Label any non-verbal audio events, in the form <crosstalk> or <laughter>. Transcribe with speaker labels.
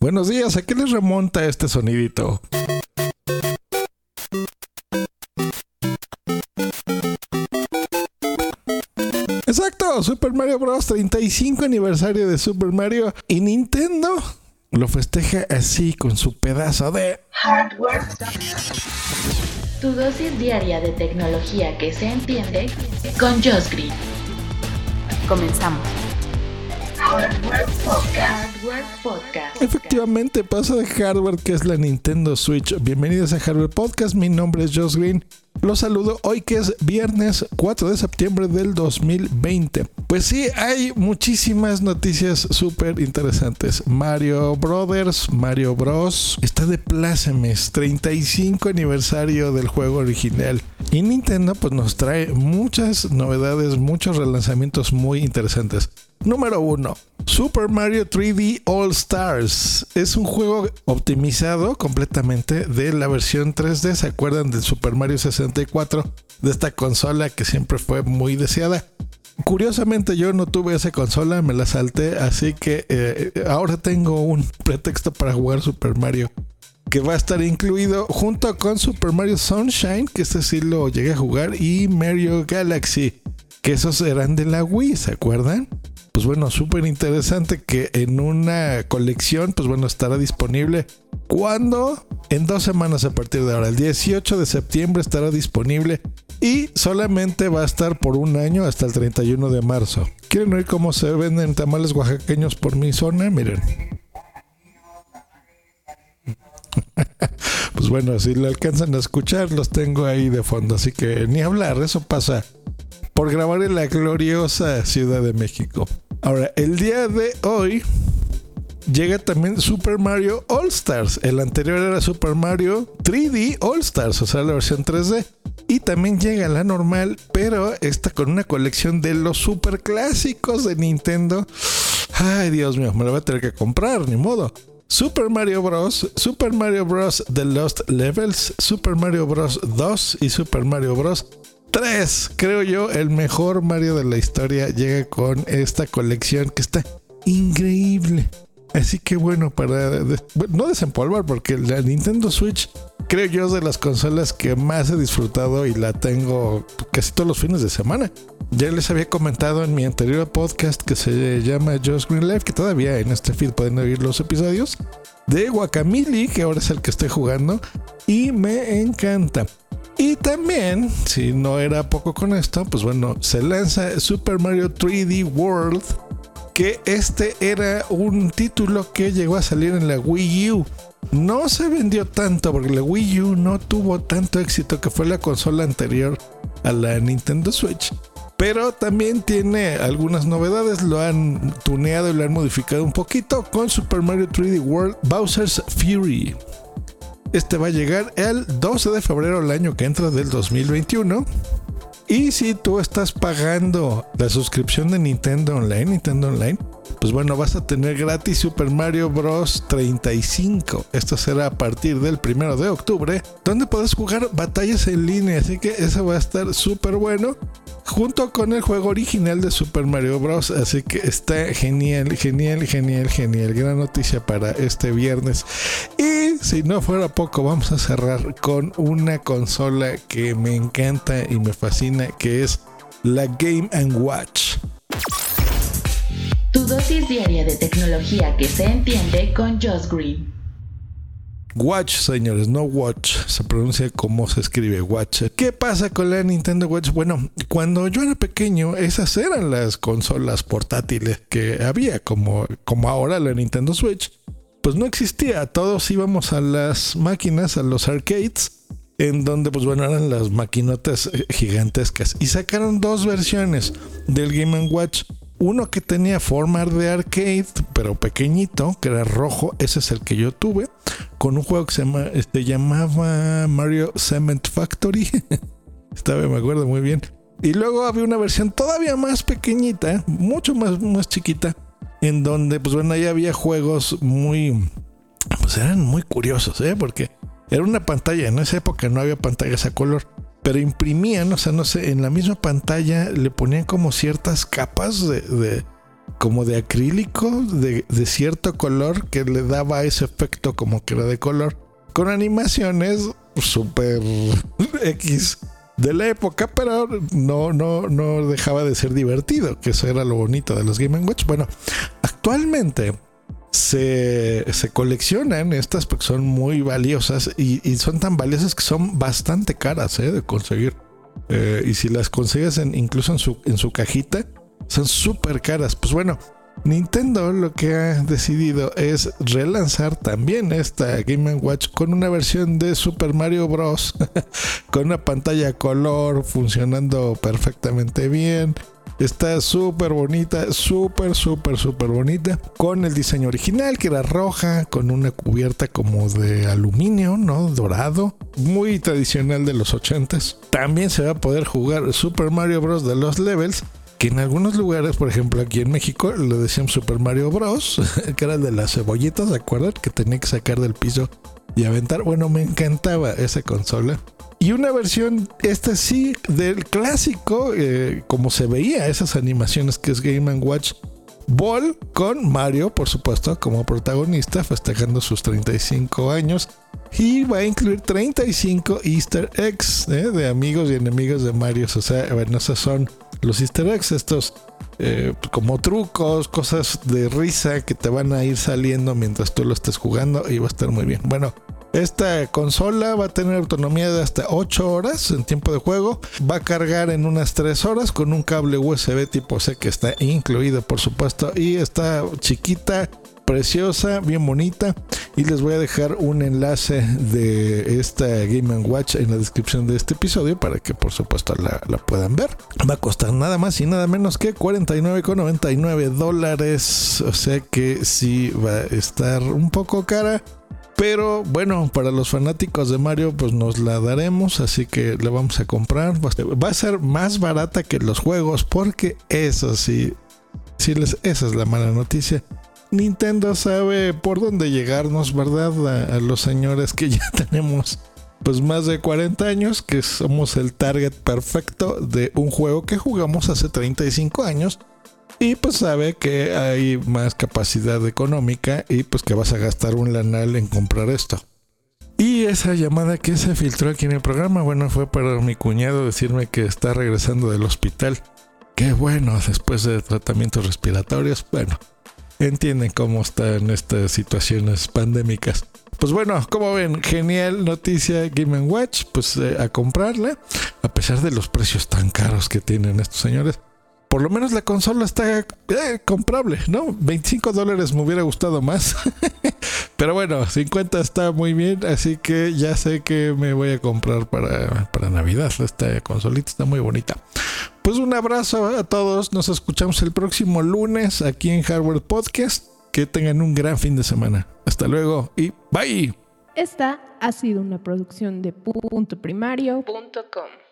Speaker 1: Buenos días, ¿a qué les remonta este sonidito? Exacto, Super Mario Bros. 35 aniversario de Super Mario y Nintendo lo festeja así con su pedazo de hardware.
Speaker 2: Tu dosis diaria de tecnología que se entiende con Josh Green. Comenzamos.
Speaker 1: Hardware. Efectivamente, pasa de hardware que es la Nintendo Switch. Bienvenidos a Hardware Podcast. Mi nombre es Josh Green. Los saludo hoy que es viernes 4 de septiembre del 2020. Pues sí, hay muchísimas noticias súper interesantes. Mario Brothers, Mario Bros. Está de plácemes, 35 aniversario del juego original. Y Nintendo pues nos trae muchas novedades, muchos relanzamientos muy interesantes. Número 1. Super Mario 3D All Stars. Es un juego optimizado completamente de la versión 3D. ¿Se acuerdan del Super Mario 64? De esta consola que siempre fue muy deseada. Curiosamente yo no tuve esa consola, me la salté, así que eh, ahora tengo un pretexto para jugar Super Mario que va a estar incluido junto con Super Mario Sunshine, que este sí lo llegué a jugar, y Mario Galaxy, que esos eran de la Wii, ¿se acuerdan? pues bueno, súper interesante que en una colección, pues bueno, estará disponible. ¿Cuándo? En dos semanas a partir de ahora. El 18 de septiembre estará disponible y solamente va a estar por un año hasta el 31 de marzo. ¿Quieren ver cómo se venden tamales oaxaqueños por mi zona? Miren. <laughs> pues bueno, si lo alcanzan a escuchar, los tengo ahí de fondo. Así que ni hablar, eso pasa por grabar en la gloriosa Ciudad de México. Ahora, el día de hoy llega también Super Mario All Stars. El anterior era Super Mario 3D All Stars, o sea, la versión 3D. Y también llega la normal, pero está con una colección de los super clásicos de Nintendo. Ay, Dios mío, me lo voy a tener que comprar, ni modo. Super Mario Bros., Super Mario Bros. The Lost Levels, Super Mario Bros. 2 y Super Mario Bros. 3, creo yo, el mejor Mario de la historia llega con esta colección que está increíble. Así que bueno, para no desempolvar, porque la Nintendo Switch creo yo es de las consolas que más he disfrutado y la tengo casi todos los fines de semana. Ya les había comentado en mi anterior podcast que se llama Just Green Life, que todavía en este feed pueden oír los episodios, de Guacamole, que ahora es el que estoy jugando, y me encanta. Y también, si no era poco con esto, pues bueno, se lanza Super Mario 3D World, que este era un título que llegó a salir en la Wii U. No se vendió tanto porque la Wii U no tuvo tanto éxito que fue la consola anterior a la Nintendo Switch. Pero también tiene algunas novedades, lo han tuneado y lo han modificado un poquito con Super Mario 3D World Bowser's Fury. Este va a llegar el 12 de febrero del año que entra del 2021. Y si tú estás pagando la suscripción de Nintendo Online, Nintendo Online, pues bueno, vas a tener gratis Super Mario Bros. 35. Esto será a partir del 1 de octubre, donde puedes jugar batallas en línea. Así que eso va a estar súper bueno junto con el juego original de Super Mario Bros. Así que está genial, genial, genial, genial. Gran noticia para este viernes. Y si no fuera poco, vamos a cerrar con una consola que me encanta y me fascina, que es la Game ⁇ Watch.
Speaker 2: Tu dosis diaria de tecnología que se entiende con Josh Green.
Speaker 1: Watch, señores, no Watch. Se pronuncia como se escribe Watch. ¿Qué pasa con la Nintendo Watch? Bueno, cuando yo era pequeño, esas eran las consolas portátiles que había, como, como ahora la Nintendo Switch. Pues no existía. Todos íbamos a las máquinas, a los arcades, en donde, pues bueno, eran las maquinotas eh, gigantescas. Y sacaron dos versiones del Game Watch uno que tenía forma de arcade, pero pequeñito, que era rojo, ese es el que yo tuve, con un juego que se este, llamaba Mario Cement Factory. <laughs> Estaba, me acuerdo muy bien. Y luego había una versión todavía más pequeñita, mucho más, más chiquita, en donde, pues bueno, ahí había juegos muy, pues eran muy curiosos, ¿eh? Porque era una pantalla, en esa época no había pantallas a color pero imprimían, o sea, no sé, en la misma pantalla le ponían como ciertas capas de, como de acrílico, de, de cierto color que le daba ese efecto como que era de color, con animaciones súper X de la época, pero no, no, no dejaba de ser divertido, que eso era lo bonito de los Game Watch. Bueno, actualmente se, se, coleccionan estas porque son muy valiosas y, y, son tan valiosas que son bastante caras ¿eh? de conseguir. Eh, y si las consigues en, incluso en su, en su cajita, son súper caras. Pues bueno, Nintendo lo que ha decidido es relanzar también esta Game Watch con una versión de Super Mario Bros. <laughs> con una pantalla color funcionando perfectamente bien. Está súper bonita, súper, súper, súper bonita. Con el diseño original, que era roja, con una cubierta como de aluminio, ¿no? Dorado. Muy tradicional de los 80s. También se va a poder jugar Super Mario Bros. de los levels que en algunos lugares, por ejemplo aquí en México, lo decían Super Mario Bros, <laughs> que era de las cebollitas, ¿se acuerdan? Que tenía que sacar del piso y aventar. Bueno, me encantaba esa consola. Y una versión, esta sí, del clásico, eh, como se veía esas animaciones que es Game Watch Ball, con Mario, por supuesto, como protagonista, festejando sus 35 años. Y va a incluir 35 Easter eggs ¿eh? de amigos y enemigos de Mario. O sea, bueno, esas son los easter eggs, estos eh, como trucos, cosas de risa que te van a ir saliendo mientras tú lo estés jugando y va a estar muy bien. Bueno, esta consola va a tener autonomía de hasta 8 horas en tiempo de juego. Va a cargar en unas 3 horas con un cable USB tipo C que está incluido, por supuesto. Y está chiquita, preciosa, bien bonita. Y les voy a dejar un enlace de esta Game Watch en la descripción de este episodio para que por supuesto la, la puedan ver. Va a costar nada más y nada menos que 49,99 dólares. O sea que sí va a estar un poco cara. Pero bueno, para los fanáticos de Mario, pues nos la daremos, así que la vamos a comprar. Va a ser más barata que los juegos, porque eso sí, sí les, esa es la mala noticia. Nintendo sabe por dónde llegarnos, ¿verdad? A, los señores que ya <laughs> tenemos pues más de 40 años, que somos el target perfecto de un juego que jugamos hace 35 años. Y pues sabe que hay más capacidad económica y pues que vas a gastar un lanal en comprar esto. Y esa llamada que se filtró aquí en el programa, bueno, fue para mi cuñado decirme que está regresando del hospital. Qué bueno, después de tratamientos respiratorios, bueno, entienden cómo están estas situaciones pandémicas. Pues bueno, como ven, genial noticia Game Watch, pues eh, a comprarla, a pesar de los precios tan caros que tienen estos señores. Por lo menos la consola está eh, comprable, ¿no? 25 dólares me hubiera gustado más. <laughs> Pero bueno, 50 está muy bien, así que ya sé que me voy a comprar para, para Navidad. Esta consolita está muy bonita. Pues un abrazo a todos. Nos escuchamos el próximo lunes aquí en Hardware Podcast. Que tengan un gran fin de semana. Hasta luego y bye.
Speaker 3: Esta ha sido una producción de puntoprimario.com.